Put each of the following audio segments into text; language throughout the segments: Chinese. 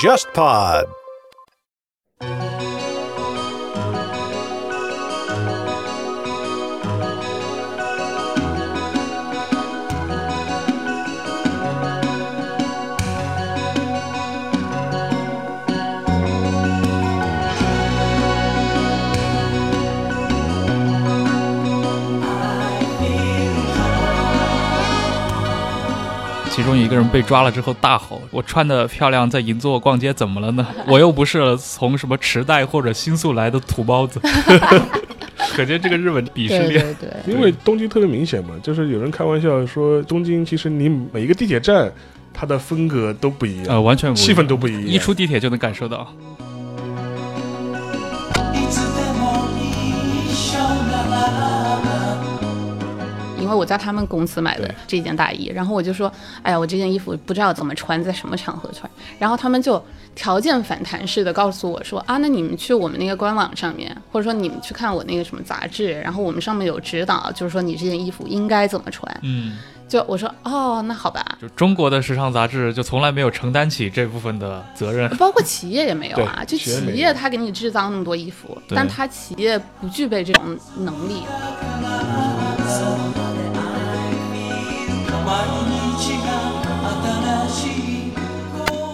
JustPod。其中一个人被抓了之后大吼：“我穿的漂亮，在银座逛街，怎么了呢？我又不是从什么池袋或者新宿来的土包子。”可见这个日本鄙视对链。对对，因为东京特别明显嘛，就是有人开玩笑说，东京其实你每一个地铁站，它的风格都不一样，呃，完全不一样气氛都不一样。一出地铁就能感受到。为我在他们公司买的这件大衣，然后我就说，哎呀，我这件衣服不知道怎么穿，在什么场合穿，然后他们就条件反弹式的告诉我说，啊，那你们去我们那个官网上面，或者说你们去看我那个什么杂志，然后我们上面有指导，就是说你这件衣服应该怎么穿。嗯，就我说，哦，那好吧，就中国的时尚杂志就从来没有承担起这部分的责任。包括企业也没有啊，就企业他给你制造那么多衣服，但他企业不具备这种能力。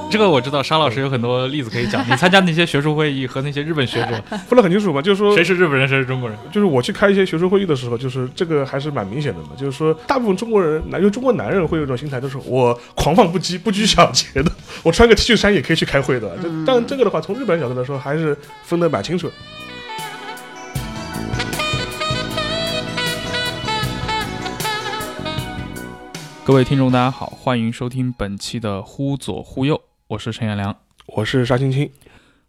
这个我知道，沙老师有很多例子可以讲。你参加那些学术会议和那些日本学者，分得很清楚嘛，就是说谁是日本人，谁是中国人？就是我去开一些学术会议的时候，就是这个还是蛮明显的嘛。就是说，大部分中国人，男就中国男人会有一种心态，就是我狂放不羁、不拘小节的，我穿个 T 恤衫也可以去开会的。这但这个的话，从日本人角度来说，还是分得蛮清楚的。各位听众，大家好，欢迎收听本期的《忽左忽右》，我是陈彦良。我是沙青青，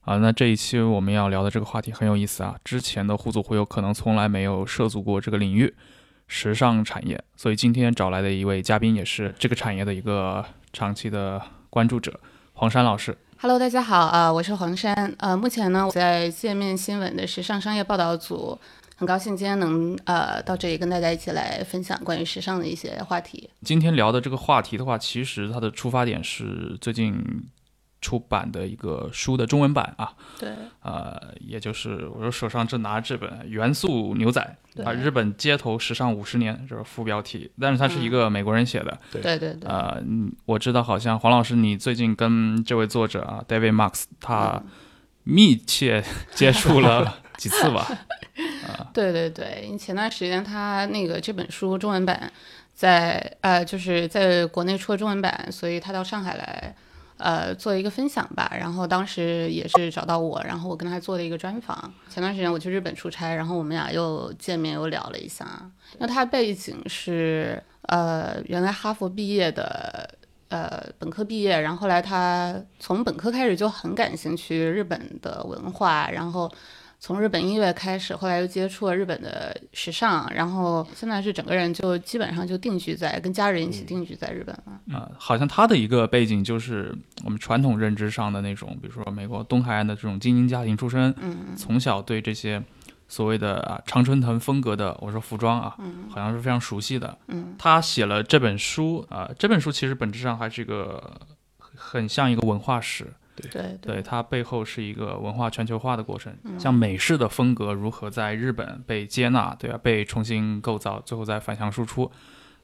啊，那这一期我们要聊的这个话题很有意思啊。之前的忽左忽右可能从来没有涉足过这个领域，时尚产业，所以今天找来的一位嘉宾也是这个产业的一个长期的关注者，黄山老师。Hello，大家好，啊、我是黄山，呃，目前呢我在界面新闻的时尚商业报道组，很高兴今天能呃到这里跟大家一起来分享关于时尚的一些话题。今天聊的这个话题的话，其实它的出发点是最近出版的一个书的中文版啊，对，呃，也就是我手上正拿这本《元素牛仔》啊，日本街头时尚五十年，这是副标题，但是它是一个美国人写的。对对对，呃，嗯我知道好像黄老师你最近跟这位作者啊，David Marks，他密切接触了几次吧？对对对，因为前段时间他那个这本书中文版在呃就是在国内出了中文版，所以他到上海来。呃，做一个分享吧，然后当时也是找到我，然后我跟他做了一个专访。前段时间我去日本出差，然后我们俩又见面又聊了一下，那他背景是呃原来哈佛毕业的，呃本科毕业，然后后来他从本科开始就很感兴趣日本的文化，然后从日本音乐开始，后来又接触了日本的时尚，然后现在是整个人就基本上就定居在跟家人一起定居在日本了。啊、好像他的一个背景就是我们传统认知上的那种，比如说美国东海岸的这种精英家庭出身，嗯从小对这些所谓的啊常春藤风格的，我说服装啊，好像是非常熟悉的。嗯他写了这本书啊、这本书其实本质上还是一个很像一个文化史，对对它背后是一个文化全球化的过程，嗯像美式的风格如何在日本被接纳，对啊，被重新构造，最后再反向输出。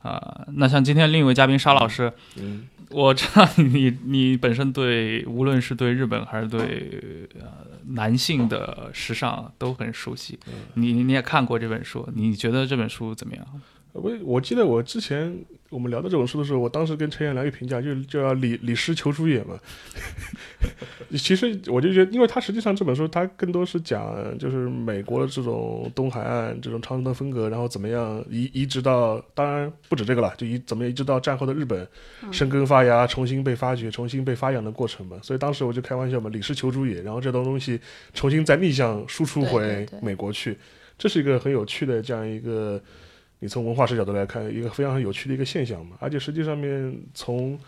呃，那像今天另一位嘉宾沙老师，嗯，我知道你你本身对无论是对日本还是对呃男性的时尚都很熟悉，你你也看过这本书，你觉得这本书怎么样？我我记得我之前我们聊到这本书的时候，我当时跟陈彦良一评价，就就要李李师求主也嘛。其实我就觉得，因为他实际上这本书，它更多是讲就是美国的这种东海岸这种长城的风格，然后怎么样移移植到，当然不止这个了，就移怎么移植到战后的日本，生根发芽，重新被发掘，重新被发扬的过程嘛。所以当时我就开玩笑嘛，李师求主也，然后这东东西重新再逆向输出回美国去，这是一个很有趣的这样一个。你从文化史角度来看，一个非常有趣的一个现象嘛，而且实际上面从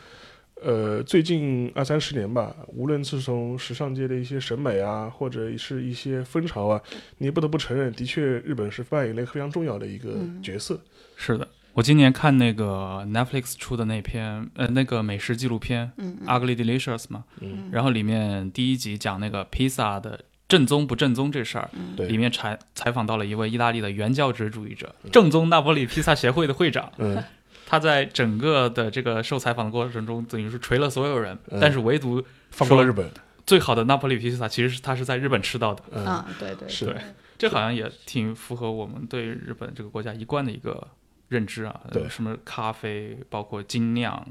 呃最近二三十年吧，无论是从时尚界的一些审美啊，或者是一些风潮啊，你不得不承认，的确日本是扮演了一个非常重要的一个嗯。角色。是的，我今年看那个 Netflix 出的那篇呃那个美食纪录片嗯《Ugly Delicious》嘛，嗯。然后里面第一集讲那个披萨的正宗不正宗这事儿，里面采采访到了一位意大利的原教旨主义者，正宗那不里披萨协会的会长。嗯。他在整个的这个受采访的过程中，等于是锤了所有人，嗯。但是唯独放过了日本，最好的那不里披萨其实是他是在日本吃到的。嗯啊，对对是。对。这好像也挺符合我们对日本这个国家一贯的一个认知啊。对什么咖啡，包括精酿，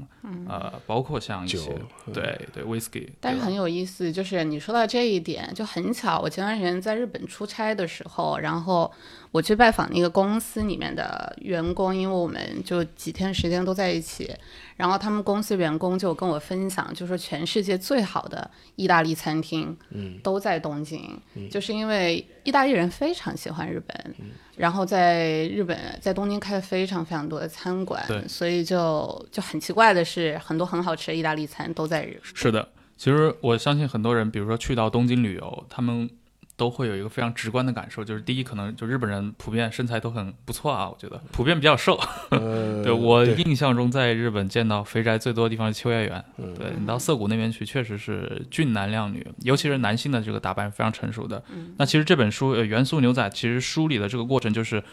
呃，包括像一些，嗯对对 whisky，但是很有意思，就是你说到这一点就很巧。我前段时间在日本出差的时候，然后我去拜访那个公司里面的员工，因为我们就几天时间都在一起，然后他们公司员工就跟我分享，就说全世界最好的意大利餐厅，嗯都在东京，就是因为意大利人非常喜欢日本，然后在日本在东京开了非常非常多的餐馆对，所以就就很奇怪的是，很多很好吃的意大利餐都在日本。是的，其实我相信很多人，比如说去到东京旅游，他们都会有一个非常直观的感受，就是第一，可能就日本人普遍身材都很不错啊，我觉得普遍比较瘦。呃，对我印象中，在日本见到肥宅最多的地方是秋叶原。嗯对你到涩谷那边去，确实是俊男靓女，尤其是男性的这个打扮非常成熟的。那其实这本书《呃元素牛仔》其实梳理的这个过程就是。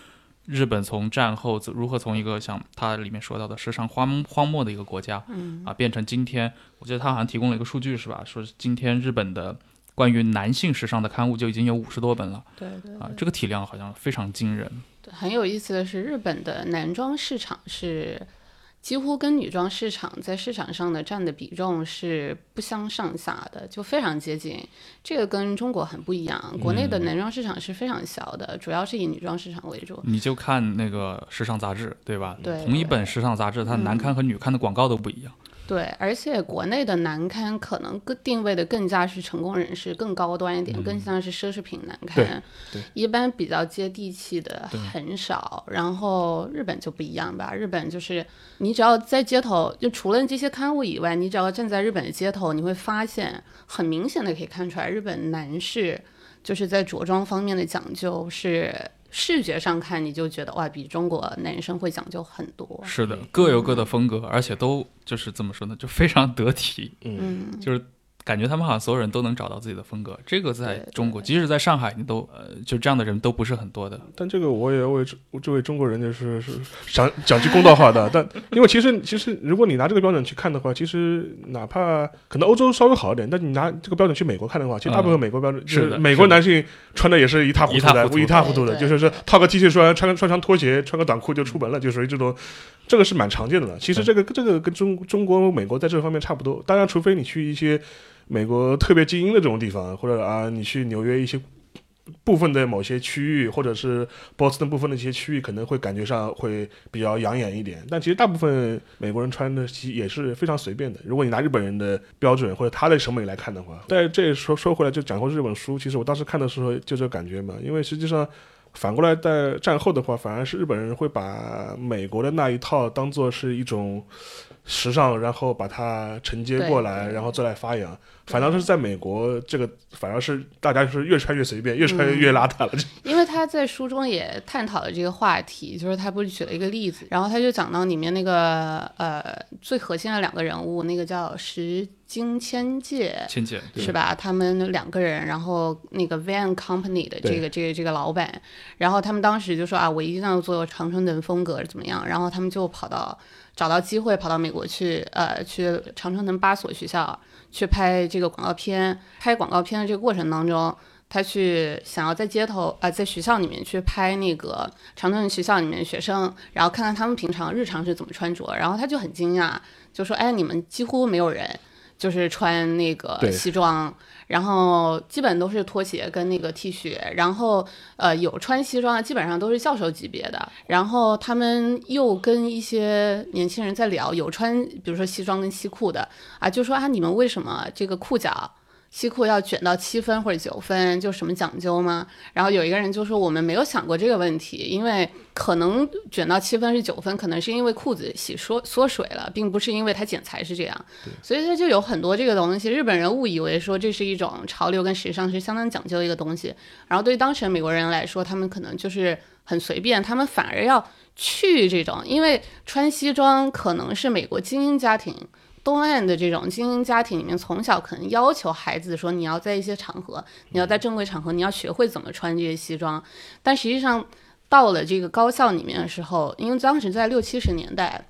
日本从战后如何从一个像它里面说到的时尚荒荒漠的一个国家，嗯啊，变成今天，我记得他好像提供了一个数据是吧？说是今天日本的关于男性时尚的刊物就已经有五十多本了对对啊，这个体量好像非常惊人。对，很有意思的是，日本的男装市场是几乎跟女装市场在市场上的占的比重是不相上下的，就非常接近。这个跟中国很不一样，国内的男装市场是非常小的，主要是以女装市场为主。你就看那个时尚杂志，对吧？对同一本时尚杂志，它男刊和女刊的广告都不一样。对，而且国内的男刊可能更定位的更加是成功人士，更高端一点，更像是奢侈品男刊。嗯对一般比较接地气的很少。然后日本就不一样吧，日本就是你只要在街头，就除了这些刊物以外，你只要站在日本的街头，你会发现很明显的可以看出来，日本男士就是在着装方面的讲究是。视觉上看，你就觉得哇，比中国男生会讲究很多。是的，各有各的风格，而且都就是怎么说呢，就非常得体，嗯，就是感觉他们好像所有人都能找到自己的风格。这个在中国，即使在上海，你都呃，就这样的人都不是很多的。但这个我也要为这这位中国人就是是讲讲句公道话的，但因为其实 其实如果你拿这个标准去看的话，其实哪怕可能欧洲稍微好一点，但你拿这个标准去美国看的话，其实大部分美国标准、嗯是是美国男性穿的也是一塌糊涂的，一塌糊涂一塌糊涂的，就是说套个 T 恤穿穿穿双拖鞋穿个短裤就出门了，就属于这种。这个是蛮常见的了。其实这个这个跟中中国、美国在这方面差不多。当然，除非你去一些美国特别精英的这种地方，或者啊，你去纽约一些部分的某些区域，或者是波士顿部分的一些区域，可能会感觉上会比较养眼一点。但其实大部分美国人穿的其实也是非常随便的。如果你拿日本人的标准或者他的审美来看的话，但这说说回来，就讲过这本书，其实我当时看的时候就这感觉嘛，因为实际上。反过来，在战后的话，反而是日本人会把美国的那一套当做是一种时尚，然后把它承接过来，然后再来发扬。反倒是在美国，这个反而是大家是越穿越随便，越穿越邋遢了。因为他在书中也探讨了这个话题，就是他不是举了一个例子，然后他就讲到里面那个呃最核心的两个人物，那个叫石津千界。千界是吧？他们两个人，然后那个 Van Company 的这个这个这个老板，然后他们当时就说啊，我一定要做长春藤风格怎么样？然后他们就跑到找到机会跑到美国去，呃，去长春藤八所学校去拍这个广告片。拍广告片的这个过程当中，他去想要在街头啊、呃，在学校里面去拍那个长春藤学校里面的学生，然后看看他们平常日常是怎么穿着。然后他就很惊讶，就说：“哎，你们几乎没有人。”就是穿那个西装，然后基本都是拖鞋跟那个 T 恤，然后呃有穿西装的基本上都是教授级别的，然后他们又跟一些年轻人在聊，有穿比如说西装跟西裤的啊，就说啊你们为什么这个裤脚西裤要卷到七分或者九分，就什么讲究吗？然后有一个人就说我们没有想过这个问题，因为可能卷到七分是九分，可能是因为裤子洗缩缩水了，并不是因为它剪裁是这样。所以它就有很多这个东西，日本人误以为说这是一种潮流跟时尚是相当讲究的一个东西，然后对于当时的美国人来说，他们可能就是很随便，他们反而要去这种，因为穿西装可能是美国精英家庭。东岸的这种精英家庭里面，从小可能要求孩子说，你要在一些场合，你要在正规场合，你要学会怎么穿这些西装。但实际上，到了这个高校里面的时候，因为当时在六七十年代，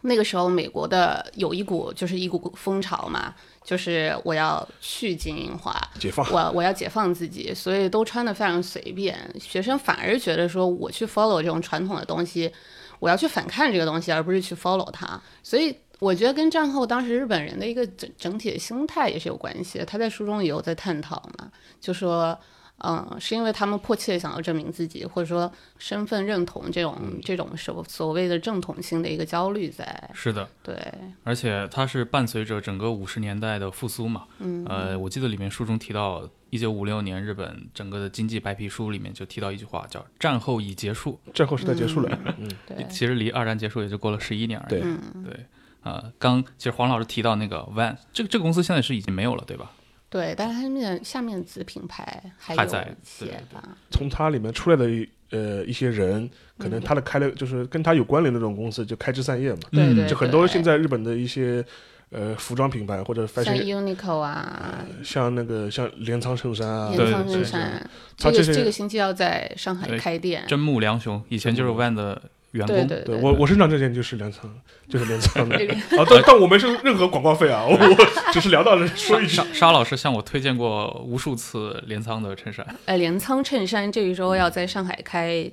那个时候美国的有一股就是一股风潮嘛，就是我要去精英化，解放，我我要解放自己，所以都穿的非常随便。学生反而觉得说，我去 follow 这种传统的东西，我要去反抗这个东西，而不是去 follow 它。所以。我觉得跟战后当时日本人的一个整整体的心态也是有关系的。他在书中也有在探讨嘛，就说，嗯，是因为他们迫切想要证明自己，或者说身份认同这种这种所所谓的正统性的一个焦虑在。是的，对。而且它是伴随着整个五十年代的复苏嘛。嗯。呃，我记得里面书中提到，一九五六年日本整个的经济白皮书里面就提到一句话，叫“战后已结束”。战后时代结束了。嗯。对。其实离二战结束也就过了十一年而已。对。对。呃，刚其实黄老师提到那个 Van，这个这个公司现在是已经没有了，对吧？对，但是它面下面子品牌还还在些吧。从它里面出来的呃一些人，可能他的开了就是跟他有关联的这种公司就开枝散叶嘛。对对。就很多现在日本的一些呃服装品牌或者像 Uniqlo 啊，像那个像镰仓衬衫啊，镰仓衬衫，这个这个星期要在上海开店。真木良雄以前就是 Van 的。员工，对对，我我身上这件就是镰仓，就是镰仓的啊，但但我没收任何广告费啊，我 只是聊到了说一句。沙沙老师向我推荐过无数次镰仓的衬衫。哎，镰仓衬衫这一周要在上海开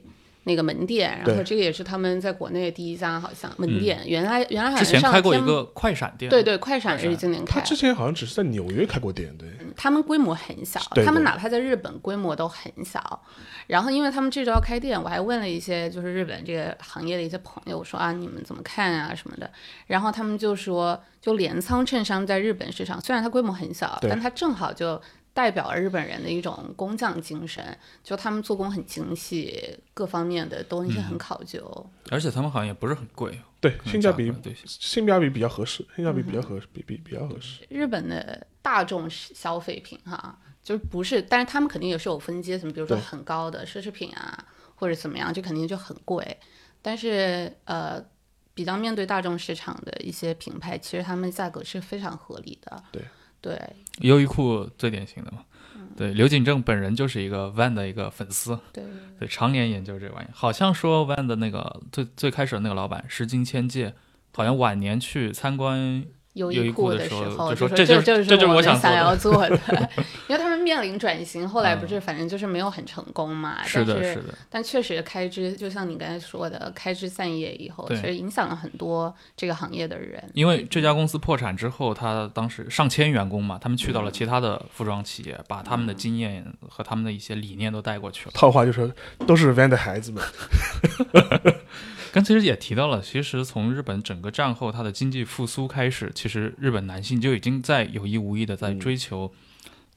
那个门店，然后这个也是他们在国内第一家好像门店。原来原来好像之前开过一个快闪店，对对，快闪也是今年开。他之前好像只是在纽约开过店，对。他们规模很小，他们哪怕在日本规模都很小。然后，因为他们这周要开店，我还问了一些就是日本这个行业的一些朋友，我说啊，你们怎么看啊什么的。然后他们就说，就镰仓衬衫在日本市场虽然它规模很小，但它正好就代表了日本人的一种工匠精神，就他们做工很精细，各方面的东西很考究。而且他们好像也不是很贵，对，性价比对性价比比较合适，性价比比较合适，比比比较合适。日本的大众消费品哈。就是不是，但是他们肯定也是有分阶层，比如说很高的奢侈品啊，或者怎么样，这肯定就很贵。但是呃，比较面对大众市场的一些品牌，其实他们价格是非常合理的。对对，优衣库最典型的嘛。对，刘景正本人就是一个 Van 的一个粉丝。对对，常年研究这玩意。好像说 Van 的那个最最开始的那个老板石金千介，好像晚年去参观。优衣库的时候就说这就是这就是我想要 做的，因为他们面临转型，后来不是反正就是没有很成功嘛。是的，是的。但确实开支，就像你刚才说的，开枝散叶以后，其实影响了很多这个行业的人。因为这家公司破产之后，他当时上千员工嘛，他们去到了其他的服装企业，把他们的经验和他们的一些理念都带过去了。套话就说，都是 Van 的孩子们。刚其实也提到了，其实从日本整个战后它的经济复苏开始，其实日本男性就已经在有意无意的在追求，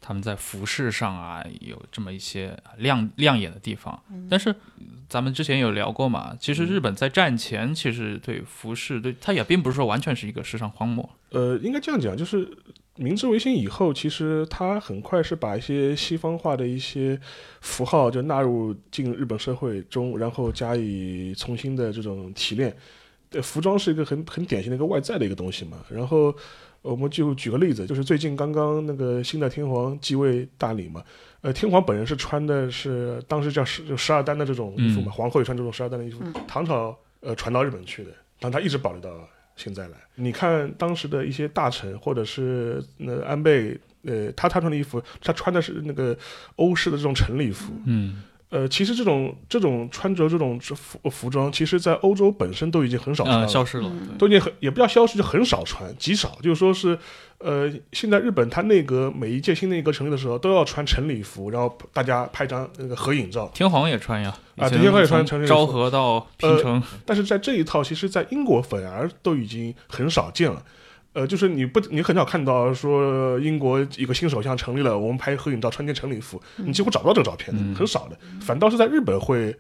他们在服饰上啊有这么一些亮亮眼的地方。但是咱们之前有聊过嘛，其实日本在战前其实对服饰对它也并不是说完全是一个时尚荒漠。呃，应该这样讲，就是。明治维新以后，其实他很快是把一些西方化的一些符号就纳入进日本社会中，然后加以重新的这种提炼。呃，服装是一个很很典型的一个外在的一个东西嘛。然后我们就举个例子，就是最近刚刚那个新的天皇继位大礼嘛，呃，天皇本人是穿的是当时叫十就十二单的这种衣服嘛，皇后也穿这种十二单的衣服，唐朝呃传到日本去的，但他一直保留到。现在来，你看当时的一些大臣，或者是那安倍，呃，他他穿的衣服，他穿的是那个欧式的这种晨礼服，嗯。呃，其实这种这种穿着这种服服装，其实，在欧洲本身都已经很少穿了，消失了，都已经很也不叫消失，就很少穿，极少。就是说是，呃，现在日本它内阁每一届新内阁成立的时候，都要穿晨礼服，然后大家拍张那个合影照。天皇也穿呀，啊，天皇也穿晨礼服。昭和到平成，但是在这一套，其实，在英国反而都已经很少见了。呃，就是你不，你很少看到说英国一个新首相成立了，我们拍合影照穿件晨礼服，你几乎找不到这个照片的，嗯很少的。反倒是在日本会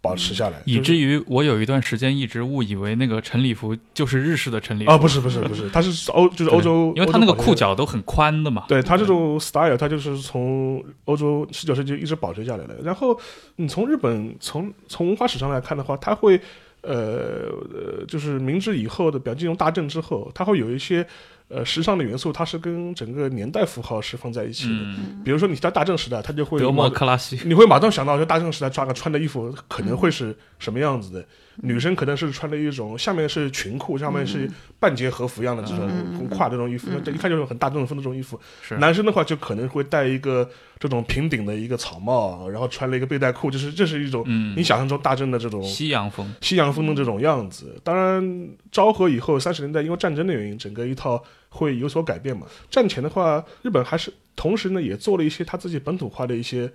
保持下来，以就是至于我有一段时间一直误以为那个晨礼服就是日式的晨礼服啊，不是不是不是，它是欧就是欧洲，因为它那个裤脚都很宽的嘛。对它这种 style，它就是从欧洲十九世纪一直保持下来的。然后你从日本从从文化史上来看的话，它会呃呃，就是明治以后的，表金融大政之后，它会有一些呃时尚的元素，它是跟整个年代符号是放在一起的。嗯，比如说你到大正时代，它就会德莫克拉西，你会马上想到，就大正时代穿个穿的衣服可能会是什么样子的。女生可能是穿的一种，下面是裙裤，上面是半截和服一样的这种嗯胯这种衣服，这一看就是很大众风的这种衣服。是男生的话就可能会戴一个这种平顶的一个草帽，然后穿了一个背带裤，就是这是一种嗯你想象中大正的这种西洋风，西洋风的这种样子。当然，昭和以后三十年代因为战争的原因，整个一套会有所改变嘛。战前的话，日本还是同时呢也做了一些他自己本土化的一些。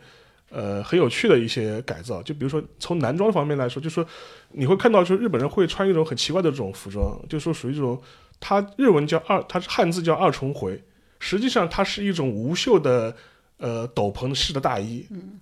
呃，很有趣的一些改造，就比如说从男装方面来说，就说你会看到，说日本人会穿一种很奇怪的这种服装，就说属于这种，它日文叫二，它是汉字叫二重回，实际上它是一种无袖的呃斗篷式的大衣。嗯，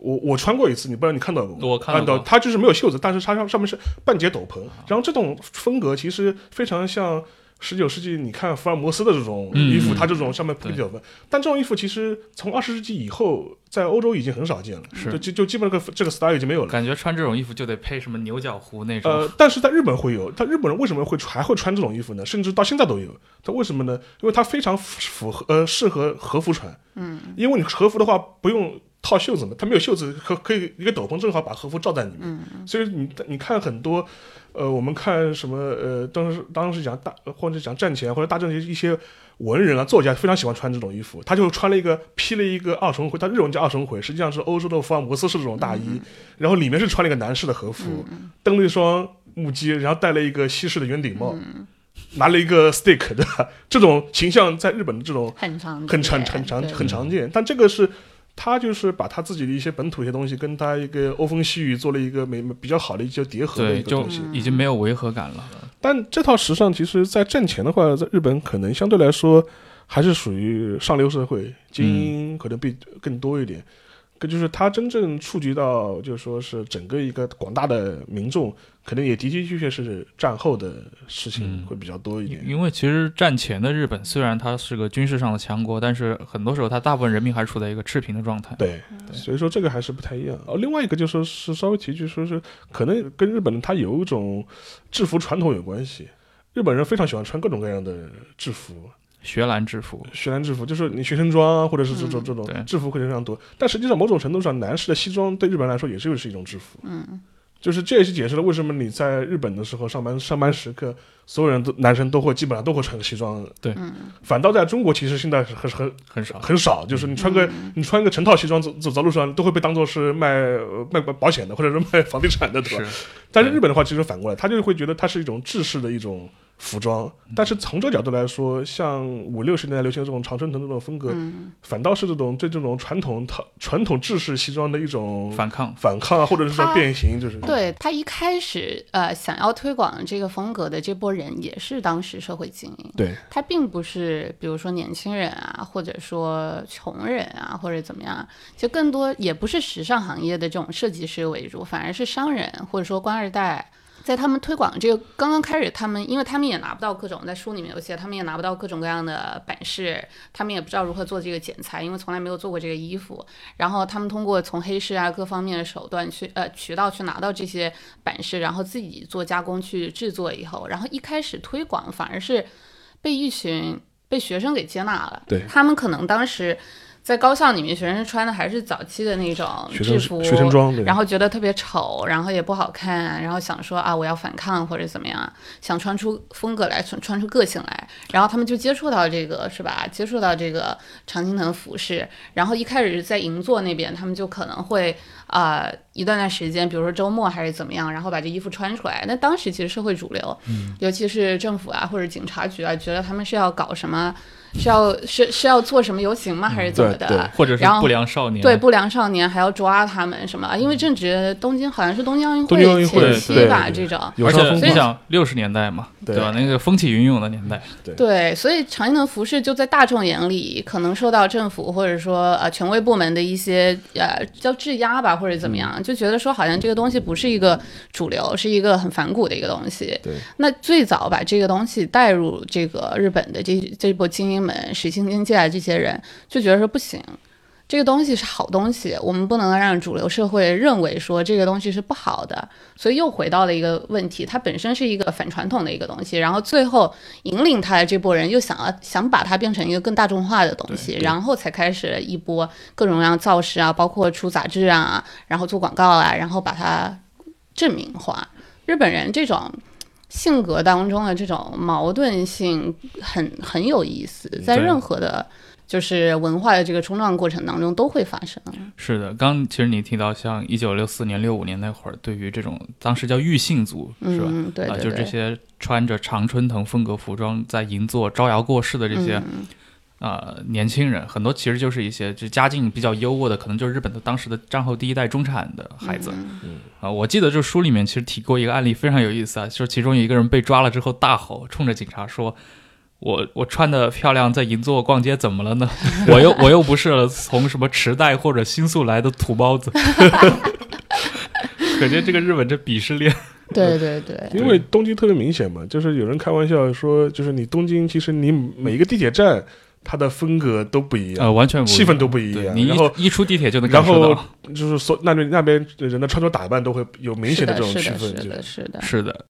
我我穿过一次，你不知道你看到过吗？我看到，它就是没有袖子，但是它上上面是半截斗篷，然后这种风格其实非常像。十九世纪，你看福尔摩斯的这种衣服，嗯它这种上面铺斗篷，但这种衣服其实从二十世纪以后，在欧洲已经很少见了，是就就就基本上这个这个 style 已经没有了。感觉穿这种衣服就得配什么牛角壶那种。呃，但是在日本会有，但日本人为什么会还会穿这种衣服呢？甚至到现在都有。他为什么呢？因为它非常符符合呃适合和服穿。嗯，因为你和服的话不用套袖子嘛，它没有袖子，可可以一个斗篷正好把和服罩在里面。嗯，所以你你看很多。呃，我们看什么？呃，当时当时讲大，或者讲战前或者大正一些文人啊、作家非常喜欢穿这种衣服。他就穿了一个披了一个二重回，他日文叫二重回，实际上是欧洲的福尔摩斯式这种大衣，然后里面是穿了一个男士的和服，蹬了一双木屐，然后戴了一个西式的圆顶帽，拿了一个 stick，对吧？这种形象在日本的这种很常很常很常很常见，但这个是。他就是把他自己的一些本土一些东西，跟他一个欧风细雨做了一个美比较好的一些叠合的对，就一个东西。已经没有违和感了。但这套时尚其实，在战前的话，在日本可能相对来说还是属于上流社会，精英可能比更多一点。这就是它真正触及到，就是说是整个一个广大的民众，可能也的的确确是战后的事情嗯会比较多一点。因为其实战前的日本虽然它是个军事上的强国，但是很多时候它大部分人民还处在一个赤贫的状态。对，所以说这个还是不太一样。哦，另外一个就说是稍微提一句，说是可能跟日本它有一种制服传统有关系。日本人非常喜欢穿各种各样的制服，学蓝制服，学蓝制服就是你学生装啊，或者是这种这种制服会非常多。但实际上，某种程度上，男士的西装对日本人来说也是又是一种制服。嗯，就是这也是解释了为什么你在日本的时候上班上班时刻，所有人都男生都会基本上都会穿个西装。对，反倒在中国其实现在是很很很少。很少，就是你穿个、你穿个成套西装走走在路上都会被当做是卖呃卖保险的，或者是卖房地产的，对吧？是，但是日本的话，其实反过来，他就会觉得它是一种制式的一种服装。但是从这个角度来说，像五六十年代流行的这种常春藤这种风格，反倒是这种对这种传统套传统制式西装的一种反抗。反抗啊，或者是说变形，就是对他一开始呃想要推广这个风格的这波人，也是当时社会精英。对他并不是比如说年轻人啊，或者说穷人啊，或者怎么样，就更多也不是时尚行业的这种设计师为主，反而是商人或者说官二代。在他们推广这个刚刚开始，他们因为他们也拿不到各种在书里面有写，他们也拿不到各种各样的版式，他们也不知道如何做这个剪裁，因为从来没有做过这个衣服。然后他们通过从黑市啊各方面的手段去呃渠道去拿到这些版式，然后自己做加工去制作以后，然后一开始推广反而是被一群被学生给接纳了。对他们可能当时在高校里面，学生穿的还是早期的那种制服，学生装，然后觉得特别丑，然后也不好看，然后想说啊，我要反抗或者怎么样，想穿出风格来，穿穿出个性来，然后他们就接触到这个是吧？接触到这个常青藤服饰，然后一开始在银座那边，他们就可能会啊、一段段时间，比如说周末还是怎么样，然后把这衣服穿出来。那当时其实社会主流，嗯尤其是政府啊或者警察局啊，觉得他们是要搞什么，是要是是要做什么游行吗，还是怎么的？对对或者是然后不良少年，对不良少年还要抓他们什么？因为正值东京好像是东京奥运东京奥运会前期对吧，对这种。而且你想六十年代嘛，对对吧？那个风起云涌的年代，对，所以常见的服饰就在大众眼里，可能受到政府或者说呃权威部门的一些呃叫质押吧，或者怎么样，就觉得说好像这个东西不是一个主流，是一个很反骨的一个东西。对，那最早把这个东西带入这个日本的这这波精英们、实行经济啊这些人，就觉得说不行。这个东西是好东西，我们不能让主流社会认为说这个东西是不好的，所以又回到了一个问题，它本身是一个反传统的一个东西，然后最后引领他的这波人又想要想把它变成一个更大众化的东西，然后才开始一波各种各样造势啊，包括出杂志啊，然后做广告啊，然后把它证明化。日本人这种性格当中的这种矛盾性很很有意思，在任何的。就是文化的这个冲撞过程当中都会发生，是的。刚其实你提到像一九六四年、六五年那会儿，对于这种当时叫御信族，是吧？嗯，对就这些穿着常春藤风格服装在银座招摇过市的这些、嗯呃年轻人，很多其实就是一些就家境比较优渥的，可能就是日本的当时的战后第一代中产的孩子。嗯啊，我记得这书里面其实提过一个案例，非常有意思啊，就是其中有一个人被抓了之后大吼，冲着警察说：“我我穿的漂亮，在银座逛街怎么了呢？我又我又不是从什么池袋或者新宿来的土包子。”可见这个日本这鄙视链，对对对，因为东京特别明显嘛，就是有人开玩笑说，就是你东京其实你每一个地铁站它的风格都不一样，呃，完全不一样气氛都不一样你样然后一一出地铁就能感受到。就是所那边那边人的穿着打扮都会有明显的这种是的区分，是的，是的，是的。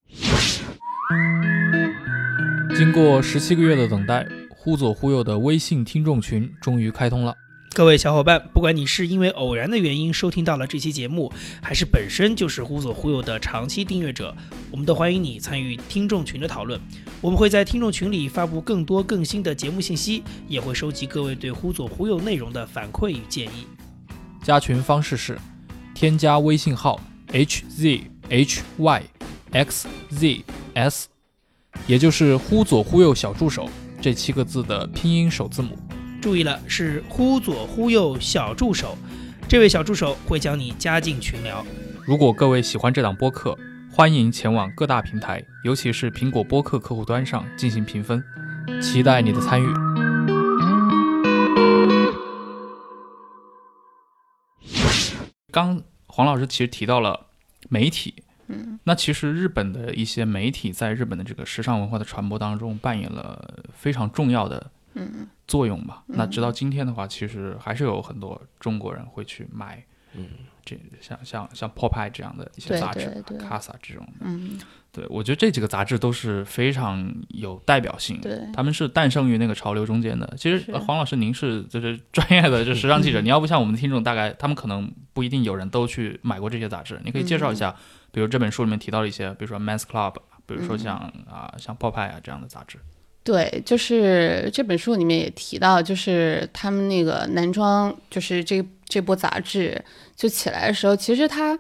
经过十七个月的等待，忽左忽右的微信听众群终于开通了。各位小伙伴，不管你是因为偶然的原因收听到了这期节目，还是本身就是忽左忽右的长期订阅者，我们都欢迎你参与听众群的讨论。我们会在听众群里发布更多更新的节目信息，也会收集各位对忽左忽右内容的反馈与建议。加群方式是：添加微信号 h z h y x z s，也就是忽左忽右小助手这七个字的拼音首字母。注意了，是忽左忽右小助手，这位小助手会将你加进群聊。如果各位喜欢这档播客，欢迎前往各大平台，尤其是苹果播客客户端上进行评分，期待你的参与。刚黄老师其实提到了媒体，嗯，那其实日本的一些媒体在日本的这个时尚文化的传播当中扮演了非常重要的嗯作用吧。嗯那直到今天的话，其实还是有很多中国人会去买，嗯，这像像像 Pop 这样的一些杂志，Casa 这种的，嗯，对我觉得这几个杂志都是非常有代表性。对，他们是诞生于那个潮流中间的。其实呃黄老师，您是就是 专业的就时尚记者，你要不像我们的听众，大概他们可能不一定有人都去买过这些杂志。你可以介绍一下，比如这本书里面提到的一些，比如说 Men's Club，比如说像啊、像 Pop 啊这样的杂志。对，就是这本书里面也提到，就是他们那个男装，就是这这波杂志就起来的时候，其实它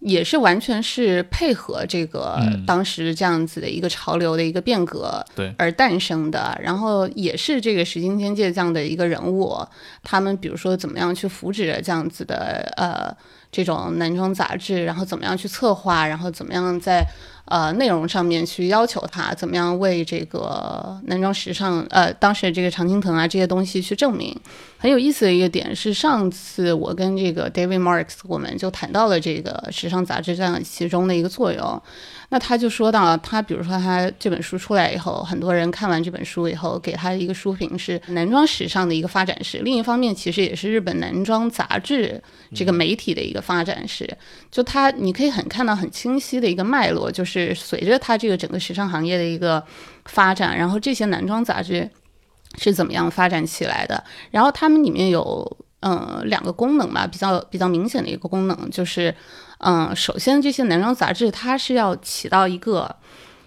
也是完全是配合这个嗯。当时这样子的一个潮流的一个变革对而诞生的，然后也是这个石井天界这样的一个人物，他们比如说怎么样去扶植这样子的呃这种男装杂志，然后怎么样去策划，然后怎么样在呃内容上面去要求他，怎么样为这个男装时尚呃当时这个常青藤啊这些东西去证明。很有意思的一个点是，上次我跟这个 David Marks 我们就谈到了这个时尚杂志这样其中的一个作用。那他就说到，他比如说他这本书出来以后，很多人看完这本书以后，给他一个书评是男装时尚的一个发展史。另一方面，其实也是日本男装杂志这个媒体的一个发展史。就他，你可以很看到很清晰的一个脉络，就是是随着他这个整个时尚行业的一个发展，然后这些男装杂志是怎么样发展起来的。然后他们里面有嗯两个功能吧，比较比较明显的一个功能就是。嗯，首先这些男装杂志它是要起到一个，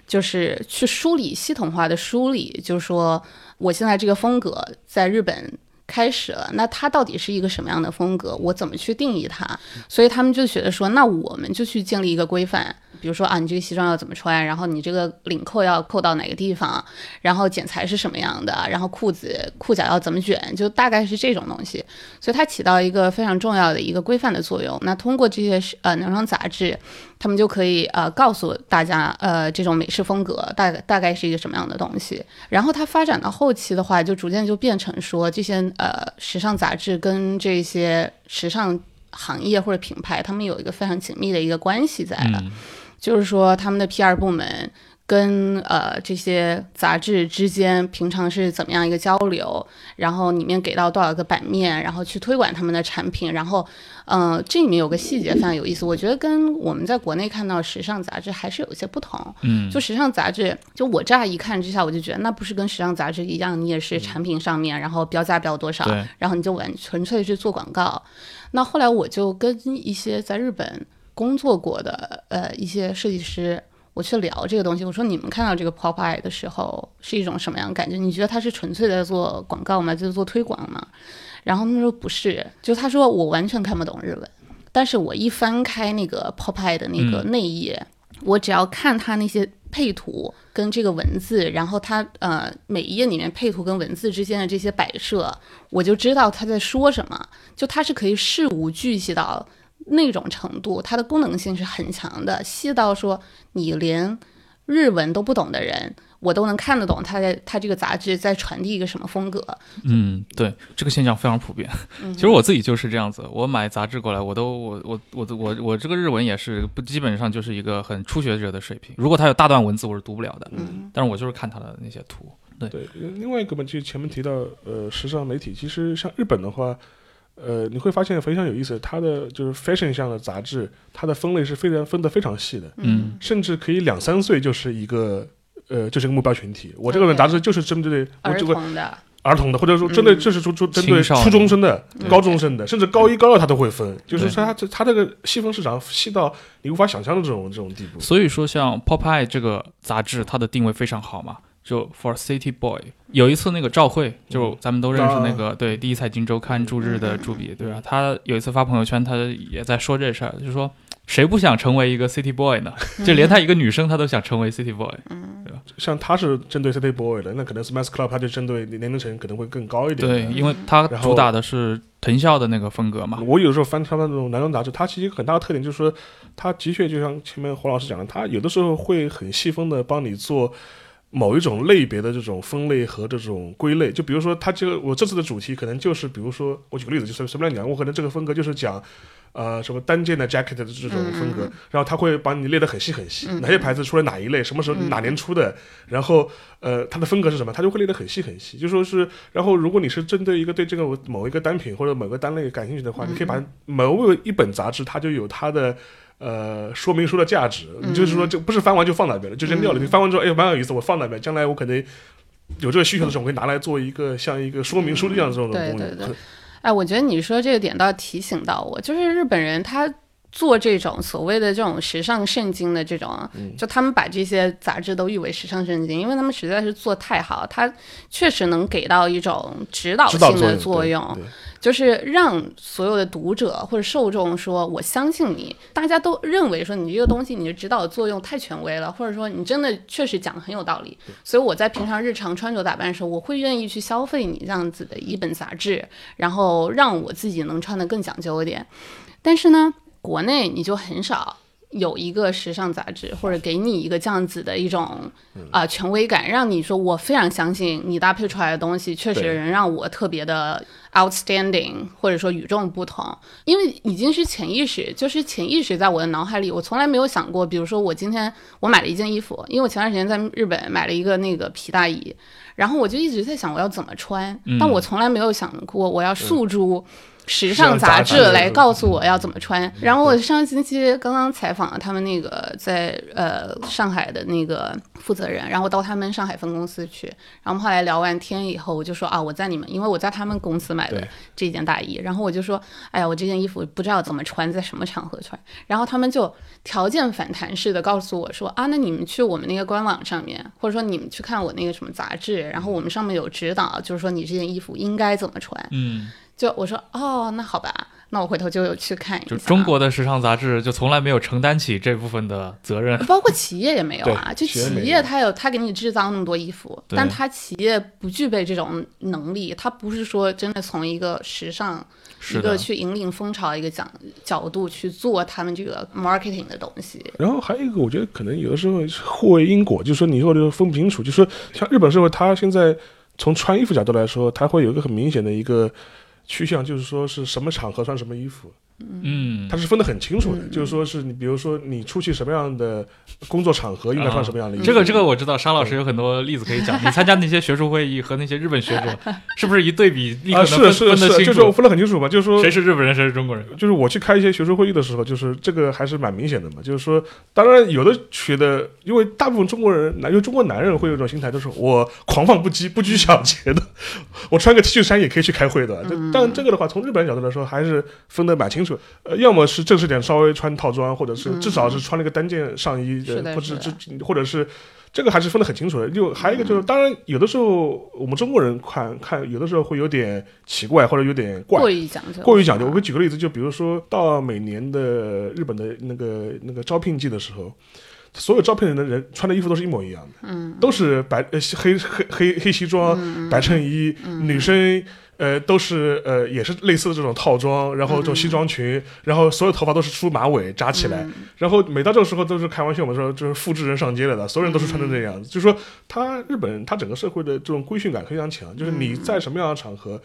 就是去梳理系统化的梳理，就是说我现在这个风格在日本开始了，那它到底是一个什么样的风格？我怎么去定义它？所以他们就觉得说，那我们就去建立一个规范，比如说啊，你这个西装要怎么穿，然后你这个领扣要扣到哪个地方，然后剪裁是什么样的，然后裤子裤脚要怎么卷，就大概是这种东西。所以它起到一个非常重要的一个规范的作用。那通过这些呃男装杂志，他们就可以呃告诉大家呃这种美式风格大概大概是一个什么样的东西。然后它发展到后期的话，就逐渐就变成说这些呃时尚杂志跟这些时尚行业或者品牌，他们有一个非常紧密的一个关系在的，嗯就是说他们的 PR 部门。跟呃这些杂志之间平常是怎么样一个交流，然后里面给到多少个版面，然后去推广他们的产品，然后，呃，这里面有个细节非常有意思，我觉得跟我们在国内看到时尚杂志还是有一些不同。嗯，就时尚杂志，就我乍一看之下，我就觉得那不是跟时尚杂志一样，你也是产品上面，然后标价标多少，然后你就完纯粹是做广告。那后来我就跟一些在日本工作过的呃一些设计师，我去聊这个东西。我说你们看到这个 pop eye 的时候是一种什么样的感觉？你觉得他是纯粹在做广告吗？就是做推广吗？然后他们说不是，就他说我完全看不懂日文，但是我一翻开那个 pop eye 的那个内页，我只要看他那些配图跟这个文字，然后他呃每一页里面配图跟文字之间的这些摆设，我就知道他在说什么。就他是可以事无巨细到那种程度，它的功能性是很强的，细到说你连日文都不懂的人，我都能看得懂他在他这个杂志在传递一个什么风格。嗯，对，这个现象非常普遍。其实我自己就是这样子，我买杂志过来，我都我我我我我这个日文也是不基本上就是一个很初学者的水平。如果它有大段文字，我是读不了的。嗯但是我就是看它的那些图。对，另外一个嘛，就前面提到，呃，时尚媒体，其实像日本的话，呃，你会发现非常有意思，它的就是 fashion 向的杂志，它的分类是非常分得非常细的，嗯甚至可以两三岁就是一个。呃，就是一个目标群体。我这个杂志就是针对我儿这个童的，儿童的，或者说针对嗯这是说说针对初中生的、嗯高中生的，甚至高一高二他都会分。就是说它这它这个细分市场细到你无法想象的这种这种地步。所以说，像 Pop Eye 这个杂志，它的定位非常好嘛，就 For City Boy。有一次那个赵慧，就咱们都认识那个、对第一财经周刊驻日的驻笔，对吧？他有一次发朋友圈，他也在说这事儿，就说谁不想成为一个 City Boy 呢？就连他一个女生，她都想成为 City Boy。嗯、对吧像他是针对 City Boy 的，那可能是 Mass Club，他就针对年龄层可能会更高一点。对，因为他主打的是藤校的那个风格嘛。我有时候翻他们那种男装杂志，它其实很大的特点就是说，他的确就像前面胡老师讲的，他有的时候会很细分的帮你做某一种类别的这种分类和这种归类。就比如说，它这个我这次的主题可能就是，比如说我举个例子，就随随便讲，我可能这个风格就是讲。呃，什么单件的 jacket 的这种风格，然后它会把你列得很细很细，哪些牌子出了哪一类，什么时候哪年出的，然后呃，它的风格是什么，它就会列得很细很细。就说是，然后如果你是针对一个对这个某一个单品或者某个单类感兴趣的话，你可以把某一本杂志，它就有它的。呃，说明书的价值，你就是说，就不是翻完就放那边了，就扔掉了。你翻完之后，哎，蛮有意思，我放那边，将来我可能有这个需求的时候，我可以拿来做一个像一个说明书一样的这种功能。对对对哎，我觉得你说这个点倒提醒到我，就是日本人他做这种所谓的这种时尚圣经的这种，嗯就他们把这些杂志都誉为时尚圣经，因为他们实在是做太好，它确实能给到一种指导性的作作用，就是让所有的读者或者受众说，我相信你。大家都认为说你这个东西你的指导作用太权威了，或者说你真的确实讲的很有道理，所以我在平常日常穿着打扮的时候，我会愿意去消费你这样子的一本杂志，然后让我自己能穿的更讲究一点。但是呢，国内你就很少。有一个时尚杂志，或者给你一个这样子的一种啊、权威感，让你说我非常相信你搭配出来的东西，确实能让我特别的 outstanding，或者说与众不同，因为已经是潜意识，就是潜意识在我的脑海里，我从来没有想过，比如说我今天我买了一件衣服，因为我前段时间在日本买了一个那个皮大衣，然后我就一直在想我要怎么穿，但我从来没有想过我要诉诸。时尚杂志来告诉我要怎么穿。然后我上星期刚刚采访了他们那个在呃上海的那个负责人，然后到他们上海分公司去，然后后来聊完天以后，我就说啊，我在你们，因为我在他们公司买的这件大衣，然后我就说，哎呀，我这件衣服不知道怎么穿，在什么场合穿，然后他们就条件反弹式的告诉我说啊，那你们去我们那个官网上面，或者说你们去看我那个什么杂志，然后我们上面有指导，就是说你这件衣服应该怎么穿。嗯，就我说哦，那好吧，那我回头就有去看一下。就中国的时尚杂志就从来没有承担起这部分的责任。包括企业也没有啊，就企业它有它给你制造那么多衣服，但它企业不具备这种能力，它不是说真的从一个时尚一个，去引领风潮一个角角度去做他们这个 marketing 的东西。然后还有一个，我觉得可能有的时候是互为因果，就是说你说的分不清楚，就是说像日本社会，它现在从穿衣服角度来说，它会有一个很明显的一个趋向，就是说是什么场合穿什么衣服，嗯它，是分得很清楚的。嗯就是说是你比如说你出去什么样的工作场合，应该穿什么样的衣服。这个这个我知道，沙老师有很多例子可以讲。你参加那些学术会议和那些日本学者，是不是一对比立刻啊，能分、是是是，分得清就是我？分得很清楚嘛，就是说谁是日本人，谁是中国人？就是我去开一些学术会议的时候，就是这个还是蛮明显的嘛。就是说，当然有的学的，因为大部分中国人，男，因为中国男人会有一种心态，就是我狂放不羁、不拘小节的，我穿个 T 恤衫也可以去开会的。这但这个的话，从日本人角度来说，还是分得蛮清楚。呃，要么是正式点，稍微穿套装，或者是至少是穿了个单件上衣或者是这或者是。这个还是分得很清楚的，就还有一个就是，当然有的时候我们中国人看看，有的时候会有点奇怪或者有点怪，过于讲究，过于讲究。我举个例子，就比如说到每年的日本的那个那个招聘季的时候，所有招聘人的人穿的衣服都是一模一样的，嗯，都是白呃黑黑黑黑西装、白衬衣，女生。呃，都是呃，也是类似的这种套装，然后这种西装裙，然后所有头发都是梳马尾扎起来，然后每到这个时候都是开玩笑我们，说就是复制人上街了的，所有人都是穿成这样子，就是说他日本他整个社会的这种规训感非常强，就是你在什么样的场合。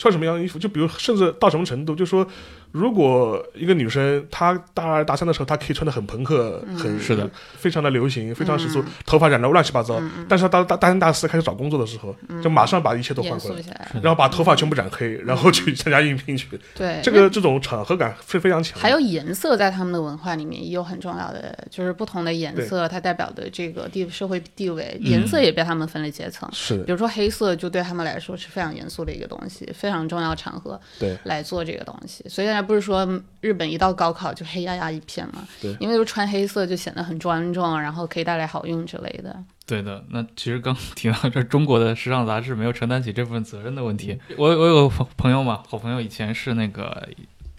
穿什么样的衣服，就比如甚至到什么程度，就说如果一个女生她大二大三的时候，她可以穿的很朋克，很是的，非常的流行，非常时俗，头发染的乱七八糟。但是她到大大三大四开始找工作的时候，就马上把一切都换回来，然后把头发全部染黑，然后去参加应聘去。对。这个这种场合感非非常强。还有颜色在他们的文化里面也有很重要的，就是不同的颜色它代表的这个地社会地位，颜色也被他们分了阶层。是。比如说黑色，就对他们来说是非常严肃的一个东西，非常重要场合对。来做这个东西。所以大家不是说日本一到高考就黑压压一片嘛？对因为就穿黑色就显得很庄重，然后可以带来好运之类的。对的，那其实刚提到这中国的时尚杂志没有承担起这部分责任的问题。我我有个朋友嘛，好朋友以前是那个，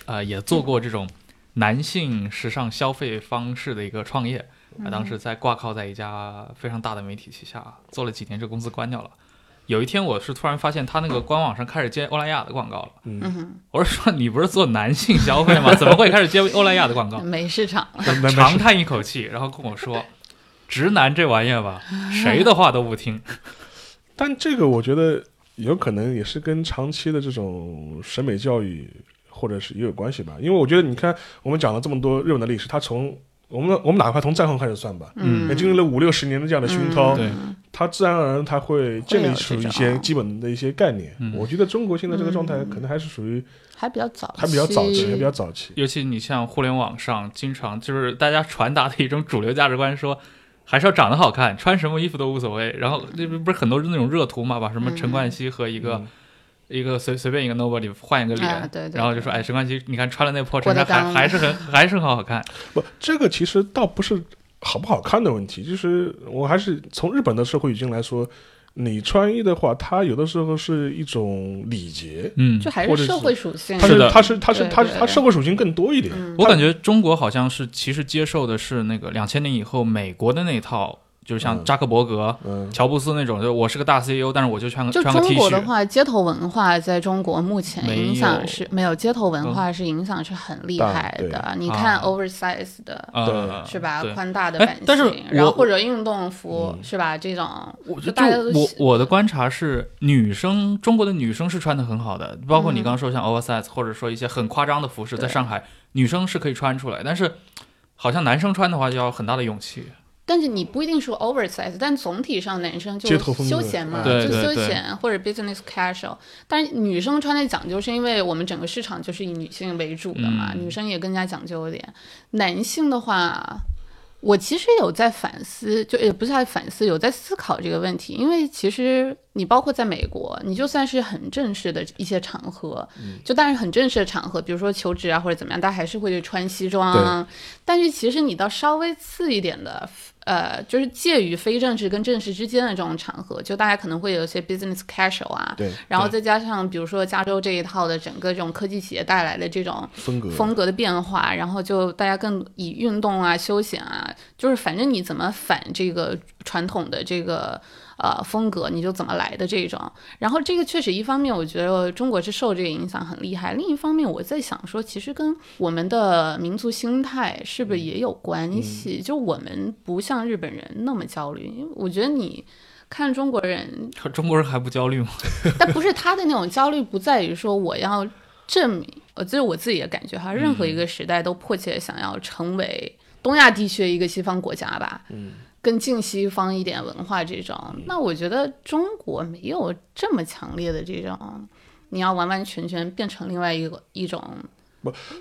呃，也做过这种男性时尚消费方式的一个创业。啊，当时在挂靠在一家非常大的媒体旗下，做了几年，这公司关掉了。有一天，我是突然发现他那个官网上开始接欧莱雅的广告了。嗯，我是说，你不是做男性消费吗？怎么会开始接欧莱雅的广告？没市场 长叹一口气，然后跟我说：“直男这玩意儿吧，谁的话都不听。但这个我觉得有可能也是跟长期的这种审美教育或者是也有关系吧。因为我觉得你看我们讲了这么多日本的历史，它从我们我们哪怕从战后开始算吧，嗯也经历了五六十年的这样的熏陶，对它自然而然它会建立出一些基本的一些概念。嗯我觉得中国现在这个状态可能还是属于还比较早，还比较早期，还比较早期。尤其你像互联网上，经常就是大家传达的一种主流价值观说。还是要长得好看，穿什么衣服都无所谓。然后那不不是很多那种热图嘛，把什么陈冠希和一个、嗯一个随随便一个 nobody 换一个脸，啊对对然后就说哎，陈冠希，你看穿了那破衬衫还还是很还是很好看。不，这个其实倒不是好不好看的问题，就是我还是从日本的社会语境来说，你穿衣的话，它有的时候是一种礼节，嗯就，还或者是是社会属性。它是它是它是它是它社会属性更多一点。嗯我感觉中国好像是其实接受的是那个两千年以后美国的那一套，就是像嗯扎克伯格、嗯，乔布斯那种，就我是个大 CEO，但是我就穿个就穿个中国的。话，街头文化在中国目前影响是没有街头文化是影响是很厉害大的。你看啊 oversize 的。呃，是吧？宽大的哎版型，但是然后或者运动服、嗯是吧？这种我就就大家都我喜我的观察是，女生中国的女生是穿的很好的，包括你嗯刚刚说像 oversize 或者说一些很夸张的服饰，在上海女生是可以穿出来，但是好像男生穿的话就要很大的勇气。但是你不一定说 oversize，但总体上男生就休闲嘛，就休闲或者 business casual。但是女生穿的讲究，是因为我们整个市场就是以女性为主的嘛，嗯女生也更加讲究一点。男性的话，我其实有在反思，就也不是在反思，有在思考这个问题。因为其实你包括在美国，你就算是很正式的一些场合，就但是很正式的场合，比如说求职啊或者怎么样，大家还是会穿西装啊。但是其实你到稍微次一点的。呃，就是介于非正式跟正式之间的这种场合，就大家可能会有一些 business casual 啊，对然后再加上比如说加州这一套的整个这种科技企业带来的这种风格。风格的变化，然后就大家更以运动啊、休闲啊，就是反正你怎么反这个传统的这个呃风格，你就怎么来的这种。然后这个确实一方面我觉得中国是受这个影响很厉害，另一方面我在想说，其实跟我们的民族心态是不是也有关系？就我们不像日本人那么焦虑，因为我觉得你。看中国人，中国人还不焦虑吗？但不是他的那种焦虑，不在于说我要证明，呃，就是我自己的感觉哈。任何一个时代都迫切想要成为东亚地区的一个西方国家吧，嗯，更近西方一点文化这种。那我觉得中国没有这么强烈的这种，你要完完全全变成另外一个一种。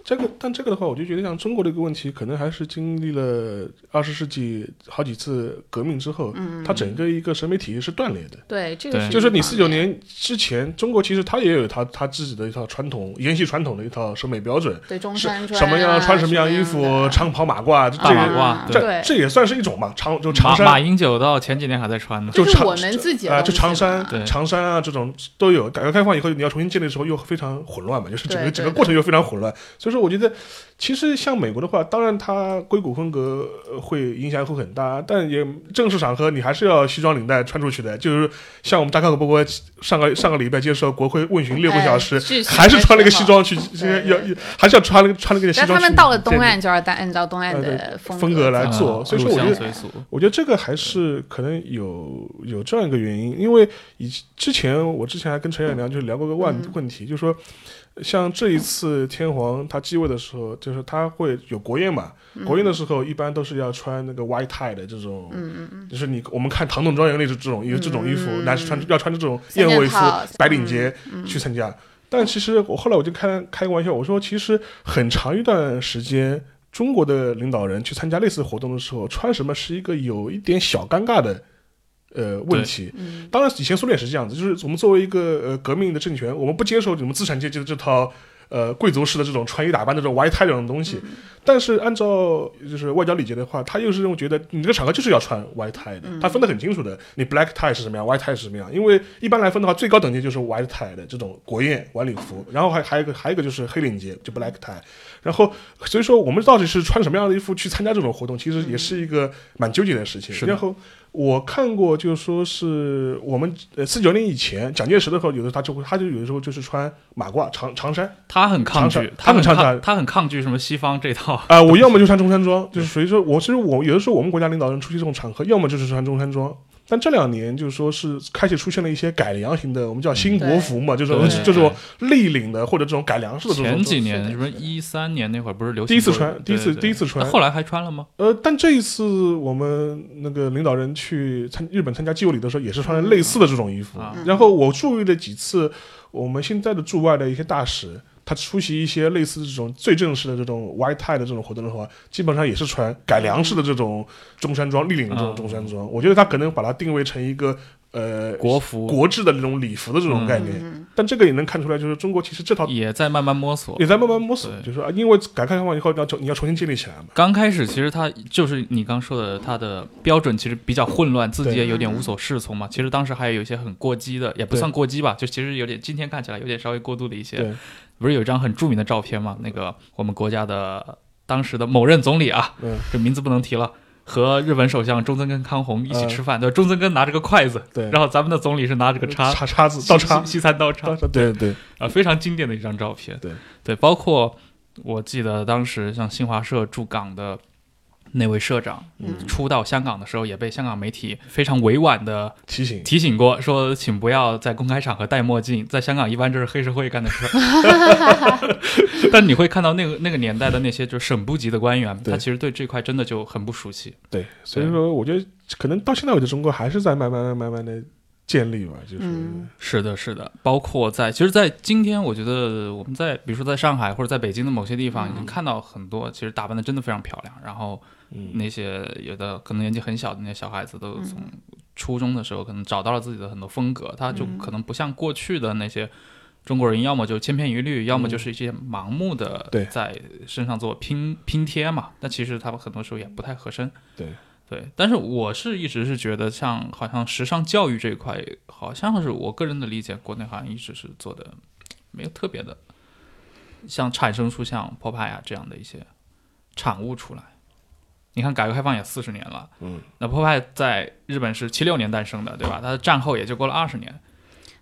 这个，但这个的话，我就觉得像中国的一个问题，可能还是经历了二十世纪好几次革命之后，嗯，它整个一个审美体系是断裂的。对，这个是就是你四九年之前，中国其实它也有它它自己的一套传统，延续传统的一套审美标准，对中是山装什么样啊穿什么样衣服，长袍马褂，这大马褂这这也算是一种嘛，长就长马衫马英九到前几年还在穿呢。就是就我们自己的啊，就长衫、对长衫啊这种都有。改革开放以后，你要重新建立的时候又非常混乱嘛，就是整个整个过程又非常混乱。所以说，我觉得其实像美国的话，当然它硅谷风格呃会影响会很大，但也正式场合你还是要西装领带穿出去的。就是像我们大康口波波上个上个礼拜接受国会问询六个小时，哎还是穿了一个西装去，对要要还是要穿了个穿了个西但装但。他们到了东岸就要按照东岸呃的风风格来做啊所以说我觉得。我觉得这个还是可能有有这样一个原因，因为以之前我之前还跟陈远良就是聊过个问嗯问题，就是说像这一次天皇他继位的时候，就是他会有国宴嘛，嗯。国宴的时候一般都是要穿那个 white tie 的这种，就是你我们看唐董庄园里是这种有这种衣服，嗯。男士穿要穿这种燕尾服、白领结去参加。但其实我后来我就开开个玩笑，我说其实很长一段时间，中国的领导人去参加类似活动的时候，穿什么是一个有一点小尴尬的呃问题。嗯当然，以前苏联也是这样子，就是我们作为一个呃革命的政权，我们不接受你们资产阶级的这套呃贵族式的这种穿衣打扮的这种 white tie 这种东西。但是按照就是外交礼节的话，他又是认为觉得你这个场合就是要穿 white tie 的，他分得很清楚的，你 black tie 是什么样，white tie 是什么样。因为一般来分的话，最高等级就是 white tie 的这种国宴晚礼服，然后还还有一个还有一个就是黑领结，就 black tie。然后所以说我们到底是穿什么样的衣服去参加这种活动，其实也是一个蛮纠结的事情。然后我看过，就是说是我们呃四九年以前蒋介石的时候，有的他就会他就有的时候就是穿马褂长长衫。他很抗拒，他很很抗拒他很抗拒什么西方这套。啊、我要么就穿中山装，就是所以说，我其实我有的时候我们国家领导人出席这种场合，要么就是穿中山装。但这两年就是说是开始出现了一些改良型的，我们叫新国服嘛，就是对这种立领的或者这种改良式的这种。前几年什么一三年那会儿不是流行第一次穿，第一次第一次穿，后来还穿了吗？呃，但这一次我们那个领导人去参日本参加祭礼的时候，也是穿了类似的这种衣服。啊然后我注意了几次，我们现在的驻外的一些大使，他出席一些类似这种最正式的这种 white tie 的这种活动的话，基本上也是穿改良式的这种中山装、立领的这种嗯中山装。我觉得他可能把它定位成一个呃国服国制的这种礼服的这种概念。嗯但这个也能看出来，就是中国其实这套也在慢慢摸索也。在慢慢摸索，就是说啊，因为改革开放以后，你要重你要重新建立起来嘛。刚开始其实他就是你刚说的，他的标准其实比较混乱，自己也有点无所适从嘛。其实当时还有一些很过激的，也不算过激吧，就其实有点今天看起来有点稍微过度的一些。对，不是有一张很著名的照片吗？那个我们国家的当时的某任总理啊，嗯，这名字不能提了。和日本首相中曾根康弘一起吃饭，对，中曾根拿着个筷子，对然后咱们的总理是拿着个叉，叉叉子刀叉西，西餐刀叉倒，叉，对对。啊，非常经典的一张照片。对对，包括我记得当时像新华社驻港的那位社长嗯。初到香港的时候，也被香港媒体非常委婉的提醒，提醒过，说请不要在公开场合戴墨镜，在香港一般这是黑社会干的事儿。但你会看到那个那个年代的那些就是省部级的官员，他其实对这块真的就很不熟悉。对，所以说我觉得可能到现在为止，中国还是在慢慢慢慢的建立吧，就是、嗯。是的，是的，包括在其实，在今天，我觉得我们在比如说在上海或者在北京的某些地方，已经看到很多其实打扮的真的非常漂亮，然后嗯那些有的可能年纪很小的那些小孩子，都从初中的时候可能找到了自己的很多风格，他就嗯可能不像过去的那些中国人，要么就千篇一律，要么就是一些盲目的对在身上做拼拼贴嘛。但其实他们很多时候也不太合身。对对，但是我是一直是觉得，像好像时尚教育这一块，好像是我个人的理解，国内好像一直是做的没有特别的，像产生出像 Popeye 啊这样的一些产物出来。你看，改革开放也四十年了，嗯，那 Popeye 在日本是七六年诞生的，对吧？它的战后也就过了二十年。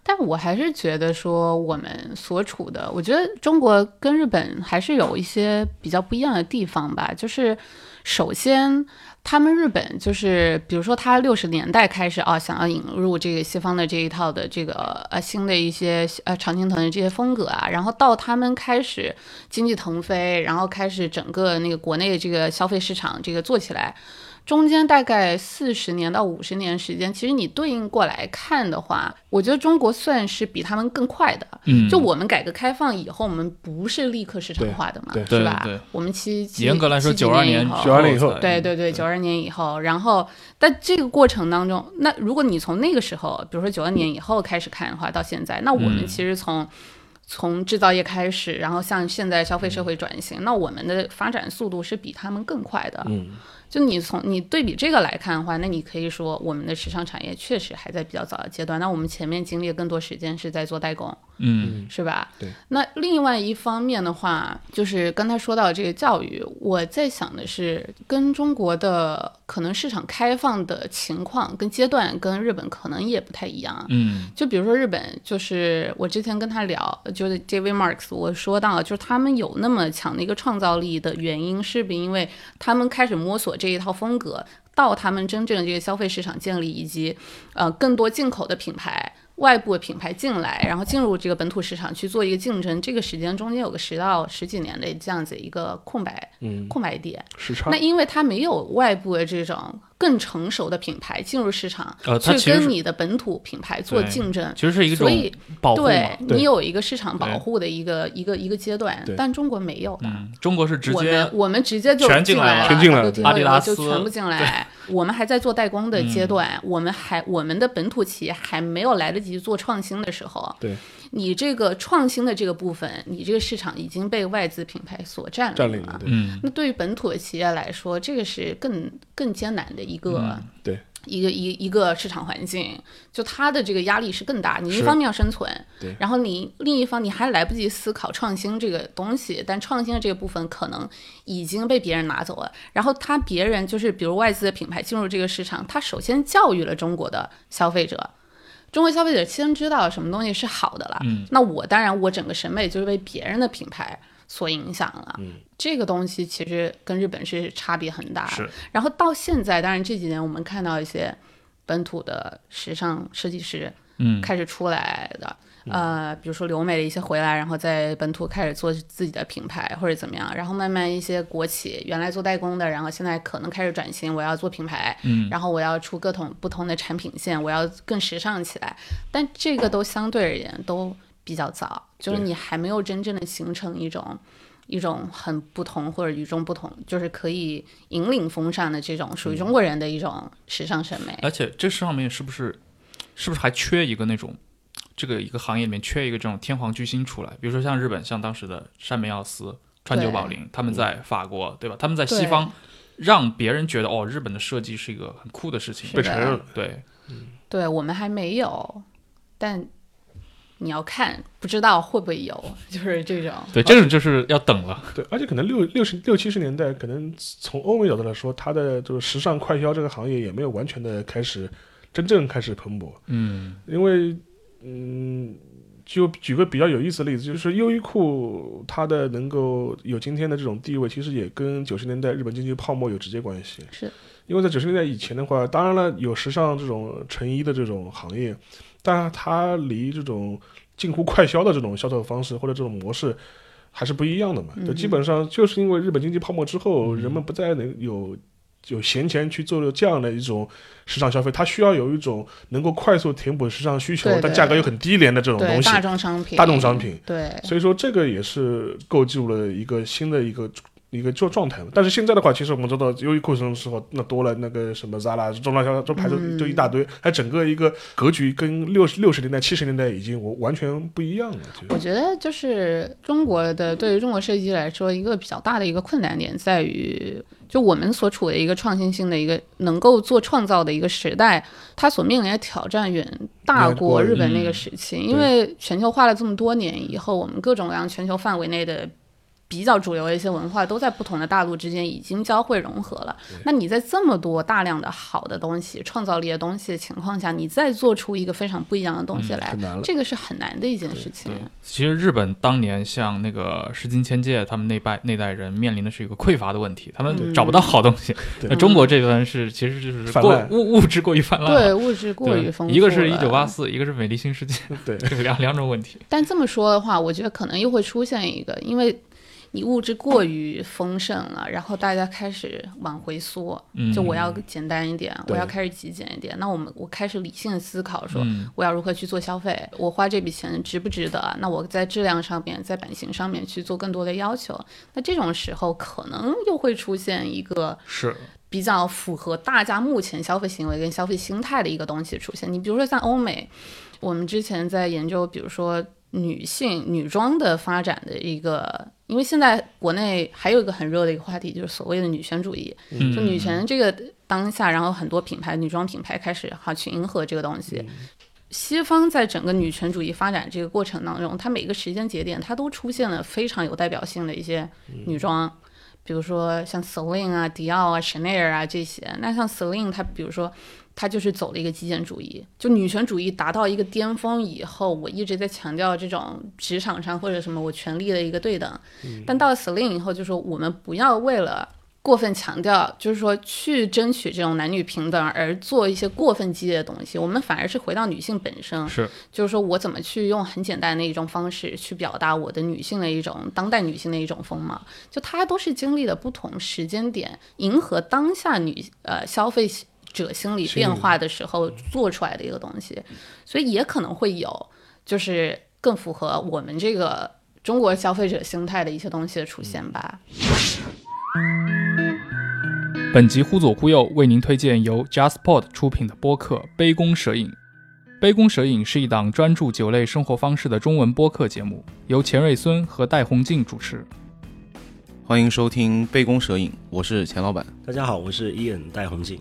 但我还是觉得说，我们所处的，我觉得中国跟日本还是有一些比较不一样的地方吧。就是首先，他们日本就是，比如说他六十年代开始啊，想要引入这个西方的这一套的这个呃新的一些呃常青藤的这些风格啊，然后到他们开始经济腾飞，然后开始整个那个国内的这个消费市场这个做起来。中间大概四十年到五十年时间，其实你对应过来看的话，我觉得中国算是比他们更快的。嗯。就我们改革开放以后，我们不是立刻市场化的嘛，对对是吧？对我们其实严格来说，九二年九二年以后。对。对对，九二年以后，然后但这个过程当中，那如果你从那个时候，比如说九二年以后开始看的话，到现在，那我们嗯。其实从、从制造业开始，然后向现在消费社会转型，那我们的发展速度是比他们更快的。嗯，就你从你对比这个来看的话，那你可以说我们的时尚产业确实还在比较早的阶段。那我们前面经历了更多时间是在做代工，嗯是吧？对。那另外一方面的话，就是刚才说到这个教育，我在想的是，跟中国的可能市场开放的情况跟阶段跟日本可能也不太一样。嗯就比如说日本，就是我之前跟他聊，就是 David Marks，我说到，就是他们有那么强的一个创造力的原因，是不是因为他们开始摸索这一套风格，到他们真正的这个消费市场建立，以及呃更多进口的品牌。外部的品牌进来，然后进入这个本土市场去做一个竞争，这个时间中间有个十到十几年的这样子一个空白，嗯，空白点。那，因为它没有外部的这种更成熟的品牌进入市场，呃，它去跟你的本土品牌做竞争，其实是一个所以保护对。对你有一个市场保护的一个一个一个阶段，但中国没有的。嗯，中国是直接我们我们直接就全进来了，全进来了阿迪达斯就全部进来。我们还在做代工的阶段，我们还我们的本土企业还没有来得及做创新的时候，对你这个创新的这个部分，你这个市场已经被外资品牌所占领了。占领了，嗯那对于本土的企业来说，这个是更更艰难的一个、嗯对一个一一个市场环境，就它的这个压力是更大。你一方面要生存，对然后你另一方你还来不及思考创新这个东西，但创新的这个部分可能已经被别人拿走了。然后他别人就是比如外资的品牌进入这个市场，他首先教育了中国的消费者。中国消费者先知道什么东西是好的了，嗯。那我当然我整个审美就是被别人的品牌所影响了。嗯。这个东西其实跟日本是差别很大然后到现在，当然这几年我们看到一些本土的时尚设计师嗯。开始出来的，呃，比如说留美的一些回来，然后在本土开始做自己的品牌或者怎么样，然后慢慢一些国企原来做代工的，然后现在可能开始转型，我要做品牌，嗯然后我要出各种不同的产品线，我要更时尚起来，但这个都相对而言都比较早，就是你还没有真正的形成一种。一种很不同或者与众不同，就是可以引领风尚的这种属于中国人的一种时尚审美。而且这上面是不是是不是还缺一个那种这个一个行业里面缺一个这种天皇巨星出来？比如说像日本，像当时的山本耀司、川久保玲，他们在法国，对吧？他们在西方让别人觉得哦，日本的设计是一个很酷的事情，被承认了，对，对我们还没有，但你要看，不知道会不会有，就是这种。对，这种就是要等了。对，而且可能六六十六七十年代，可能从欧美角度来说，它的就是时尚快消这个行业也没有完全的开始真正开始蓬勃，嗯因为嗯，就举个比较有意思的例子，就是优衣库它的能够有今天的这种地位，其实也跟九十年代日本经济泡沫有直接关系。是，因为在九十年代以前的话，当然了有时尚这种成衣的这种行业，但它离这种近乎快销的这种销售方式或者这种模式还是不一样的嘛。就基本上就是因为日本经济泡沫之后，人们不再能有。有闲钱去做这样的一种时尚消费，它需要有一种能够快速填补时尚需求，但价格又很低廉的这种东西。大众商品。大众商品。对。所以说，这个也是构筑了一个新的一个一个状状态嘛。但是现在的话，其实我们知道，优衣库什么时候那多了那个什么 Zara、中大销这牌子就一大堆，它整个一个格局跟六十六十年代、七十年代已经完完全不一样了。我觉得就是中国的对于中国设计来说，一个比较大的一个困难点在于。就我们所处的一个创新性的一个能够做创造的一个时代，它所面临的挑战远大过日本那个时期，因为全球化了这么多年以后，我们各种各样全球范围内的。比较主流的一些文化都在不同的大陆之间已经交汇融合了。那你在这么多大量的好的东西、创造力的东西的情况下，你再做出一个非常不一样的东西来，这个是很难的一件事情。其实日本当年像那个石津千界他们那代那代人面临的是一个匮乏的问题，他们找不到好东西。那中国这边是其实就是过物物质过于泛滥，对物质过于丰富。一个是一九八四，一个是美丽新世界，对两两种问题。但这么说的话，我觉得可能又会出现一个，因为。你物质过于丰盛了，然后大家开始往回缩，就我要简单一点，我要开始极简一点。那我们我开始理性的思考，说我要如何去做消费，我花这笔钱值不值得？那我在质量上面，在版型上面去做更多的要求。那这种时候可能又会出现一个是比较符合大家目前消费行为跟消费心态的一个东西出现。你比如说像欧美，我们之前在研究，比如说。女性女装的发展的一个，因为现在国内还有一个很热的一个话题，就是所谓的女权主义。就女权这个当下，然后很多品牌女装品牌开始哈去迎合这个东西。西方在整个女权主义发展这个过程当中，它每个时间节点它都出现了非常有代表性的一些女装，比如说像 Celine 啊、迪奥啊、Chanel 啊这些。那像 Celine，她比如说。她就是走了一个极简主义，就女权主义达到一个巅峰以后，我一直在强调这种职场上或者什么我权力的一个对等。但到了 Celine 以后，就说我们不要为了过分强调，就是说去争取这种男女平等而做一些过分激烈的东西，我们反而是回到女性本身，是，就是说我怎么去用很简单的一种方式去表达我的女性的一种当代女性的一种风貌，就它都是经历了不同时间点，迎合当下女呃消费。者心理变化的时候做出来的一个东西，所以也可能会有，就是更符合我们这个中国消费者心态的一些东西的出现吧。本集忽左忽右为您推荐由 JustPod 出品的播客《杯弓蛇影》。《杯弓蛇影》是一档专注酒类生活方式的中文播客节目，由钱瑞孙和戴宏进主持。欢迎收听《杯弓蛇影》，我是钱老板。大家好，我是伊恩戴宏静。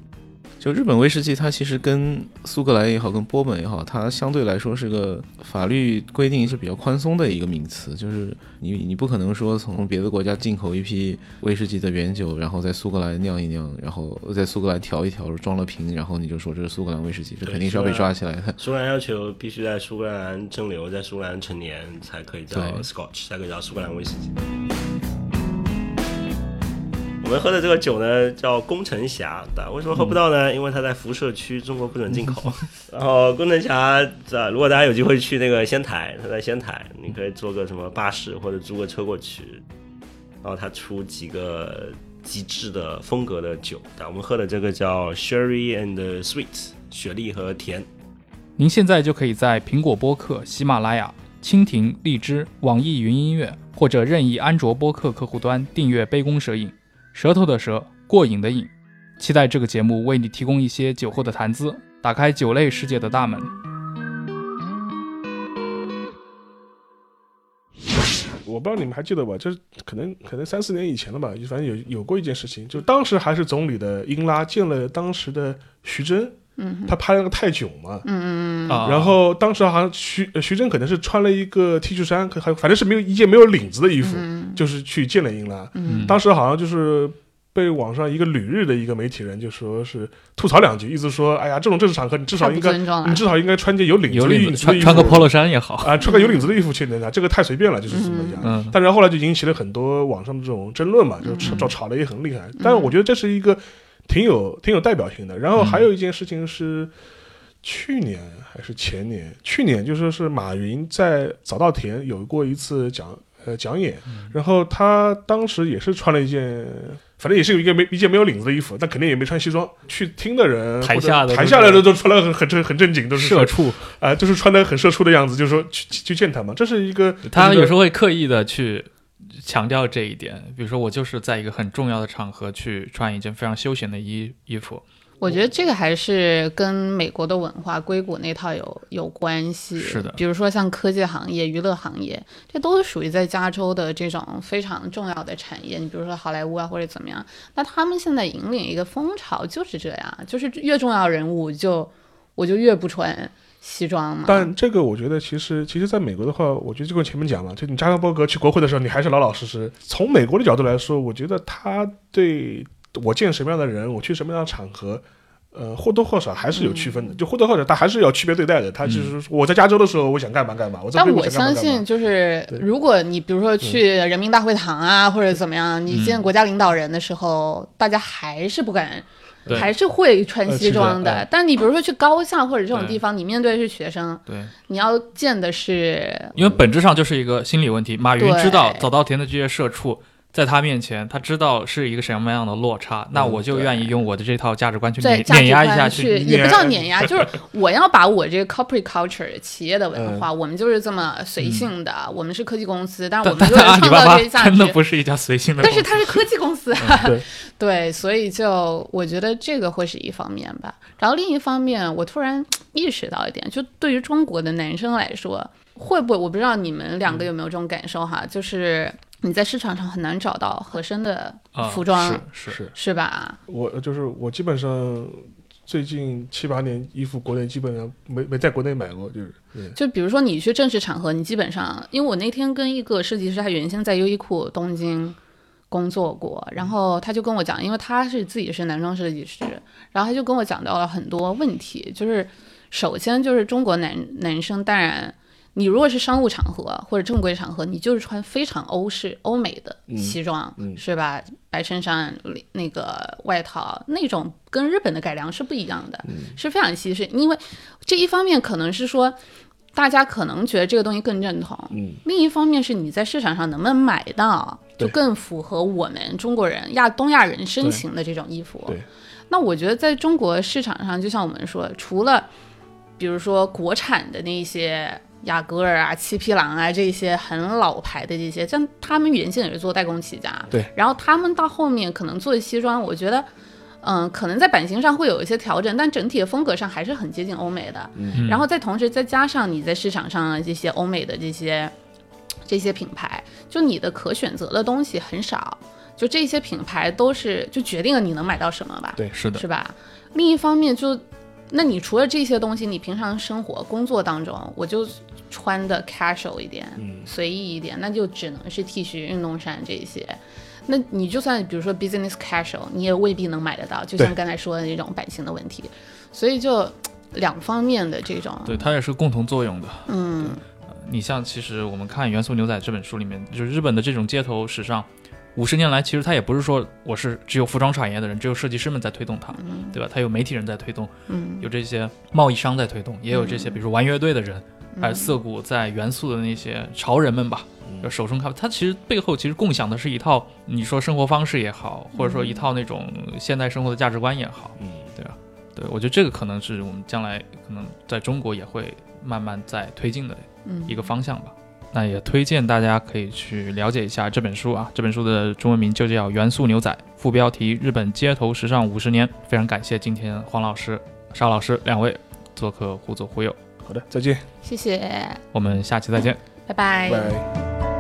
就日本威士忌，它其实跟苏格兰也好，跟波本也好，它相对来说是个法律规定是比较宽松的一个名词。就是你你不可能说从别的国家进口一批威士忌的原酒，然后在苏格兰酿一酿，然后在苏格兰调一调，装了瓶，然后你就说这是苏格兰威士忌，这肯定是要被抓起来的。苏格兰要求必须在苏格兰蒸馏，在苏格兰成年才可以叫 Scotch，才可以叫苏格兰威士忌。我们喝的这个酒呢，叫工程侠。为什么喝不到呢？因为它在辐射区，中国不准进口。然后工程侠，如果大家有机会去那个仙台，它在仙台，你可以坐个什么巴士或者租个车过去。然后他出几个极致的风格的酒。我们喝的这个叫 Sherry and Sweet，雪莉和甜。您现在就可以在苹果播客、喜马拉雅、蜻蜓、荔枝、网易云音乐或者任意安卓播客客户端订阅《杯弓蛇影》。舌头的舌，过瘾的瘾，期待这个节目为你提供一些酒后的谈资，打开酒类世界的大门。我不知道你们还记得吧？就是可能可能三四年以前了吧，反正有有过一件事情，就当时还是总理的英拉见了当时的徐峥，嗯，他拍了个泰囧嘛，嗯嗯嗯，然后当时好像徐徐峥可能是穿了一个 T 恤衫，可还反正是没有一件没有领子的衣服。就是去见了英拉，当时好像就是被网上一个旅日的一个媒体人就说是吐槽两句，意思说，哎呀，这种正式场合你至少应该，你。至少应该穿件有领子的衣服，穿穿个 polo 衫也好。啊，穿个有领子的衣服去那啥，这个太随便了，就是怎么讲。嗯。但是后来就引起了很多网上的这种争论嘛，就是吵嗯。吵吵的也很厉害。但是我觉得这是一个挺有挺有代表性的。然后还有一件事情是去年还是前年，去年就说是马云在早稻田有过一次讲呃讲演，嗯然后他当时也是穿了一件。反正也是有一个没一件没有领子的衣服，但肯定也没穿西装。去听的人，台下的台下来的都穿了很很正很正经，都是社畜，啊、就是穿的很社畜的样子，就是说去去去见他嘛。这是一个他有时候候会刻意的去强调这一点，比如说我就是在一个很重要的场合去穿一件非常休闲的衣衣服，我觉得这个还是跟美国的文化硅谷那套有有关系。是的比如说像科技行业、娱乐行业，这都是属于在加州的这种非常重要的产业。你比如说好莱坞啊，或者怎么样，那他们现在引领一个风潮就是这样，就是越重要人物就我就越不穿西装嘛。但这个我觉得其实其实在美国的话，我觉得就跟前面讲嘛，就你扎克伯格去国会的时候，你还是老老实实。从美国的角度来说，我觉得他对我见什么样的人，我去什么样的场合。呃，或多或少还是有区分的，嗯就或多或少他还是要区别对待的。他就是说我在加州的时候，我想干嘛干嘛；我在但我相信，就是如果你比如说去人民大会堂啊，或者怎么样，你见国家领导人的时候，大家还是不敢，对还是会穿西装的。呃但你比如说去高校或者这种地方，你面对的是学生，对，你要见的是因为本质上就是一个心理问题。马云知道早稻田的这些社畜。在他面前，他知道是一个什么样的落差，那我就愿意用我的这套价值观去碾压一下去，也不叫碾碾压，就是我要把我这个 corporate culture 企业的文 嗯。化，我们就是这么随性的，我们是科技公司，但是我们就是 创造这些价真的值。不是一家随性的，但是它是科技公司。啊，对。对，所以就我觉得这个会是一方面吧。然后另一方面，我突然意识到一点，就对于中国的男生来说，会不会我不知道你们两个有没有这种感受哈，就是你在市场上很难找到合身的啊服装，是是是是吧？我就是我基本上最近七八年衣服国内基本上没没在国内买过，就是对就比如说你去正式场合，你基本上，因为我那天跟一个设计师，他原先在优衣库东京工作过，然后他就跟我讲，因为他是自己是男装设计师，然后他就跟我讲到了很多问题，就是首先就是中国男男生，当然。你如果是商务场合或者正规场合，你就是穿非常欧式、欧美的西装，嗯是吧？白衬衫、那个外套那种，跟日本的改良是不一样的，是非常西式。因为这一方面可能是说，大家可能觉得这个东西更正统，嗯，另一方面是你在市场上能不能买到，就更符合我们中国人亚东亚人身形的这种衣服。对那我觉得在中国市场上，就像我们说，除了比如说国产的那些雅戈尔啊、七匹狼啊这些很老牌的这些，像他们原先也是做代工起家，对，然后他们到后面可能做西装，我觉得。嗯，可能在版型上会有一些调整，但整体的风格上还是很接近欧美的。嗯然后再同时再加上你在市场上的这些欧美的这些这些品牌，就你的可选择的东西很少，就这些品牌都是就决定了你能买到什么吧，对是的，是吧？另一方面就，那你除了这些东西，你平常生活工作当中，我就穿的 casual 一点，嗯。随意一点，那就只能是 T 恤、运动衫这些。那你就算比如说 business casual，你也未必能买得到，就像刚才说的那种版型的问题，所以就两方面的这种，对，它也是共同作用的。嗯，你像其实我们看《元素牛仔》这本书里面，就是日本的这种街头时尚，五十年来其实它也不是说我是只有服装产业的人，只有设计师们在推动它，对吧？它有媒体人在推动，嗯，有这些贸易商在推动，也有这些比如说玩乐队的人，还有嗯涩谷在元素的那些潮人们吧，就手冲咖啡，它其实背后其实共享的是一套你说生活方式也好，或者说一套那种现代生活的价值观也好，嗯，对吧？对我觉得这个可能是我们将来可能在中国也会慢慢在推进的嗯一个方向吧。那也推荐大家可以去了解一下这本书啊，这本书的中文名就叫《元素牛仔》，副标题《日本街头时尚五十年》。非常感谢今天黄老师、邵老师两位做客《忽左忽右》，好的，再见，谢谢，我们下期再见。拜拜拜拜。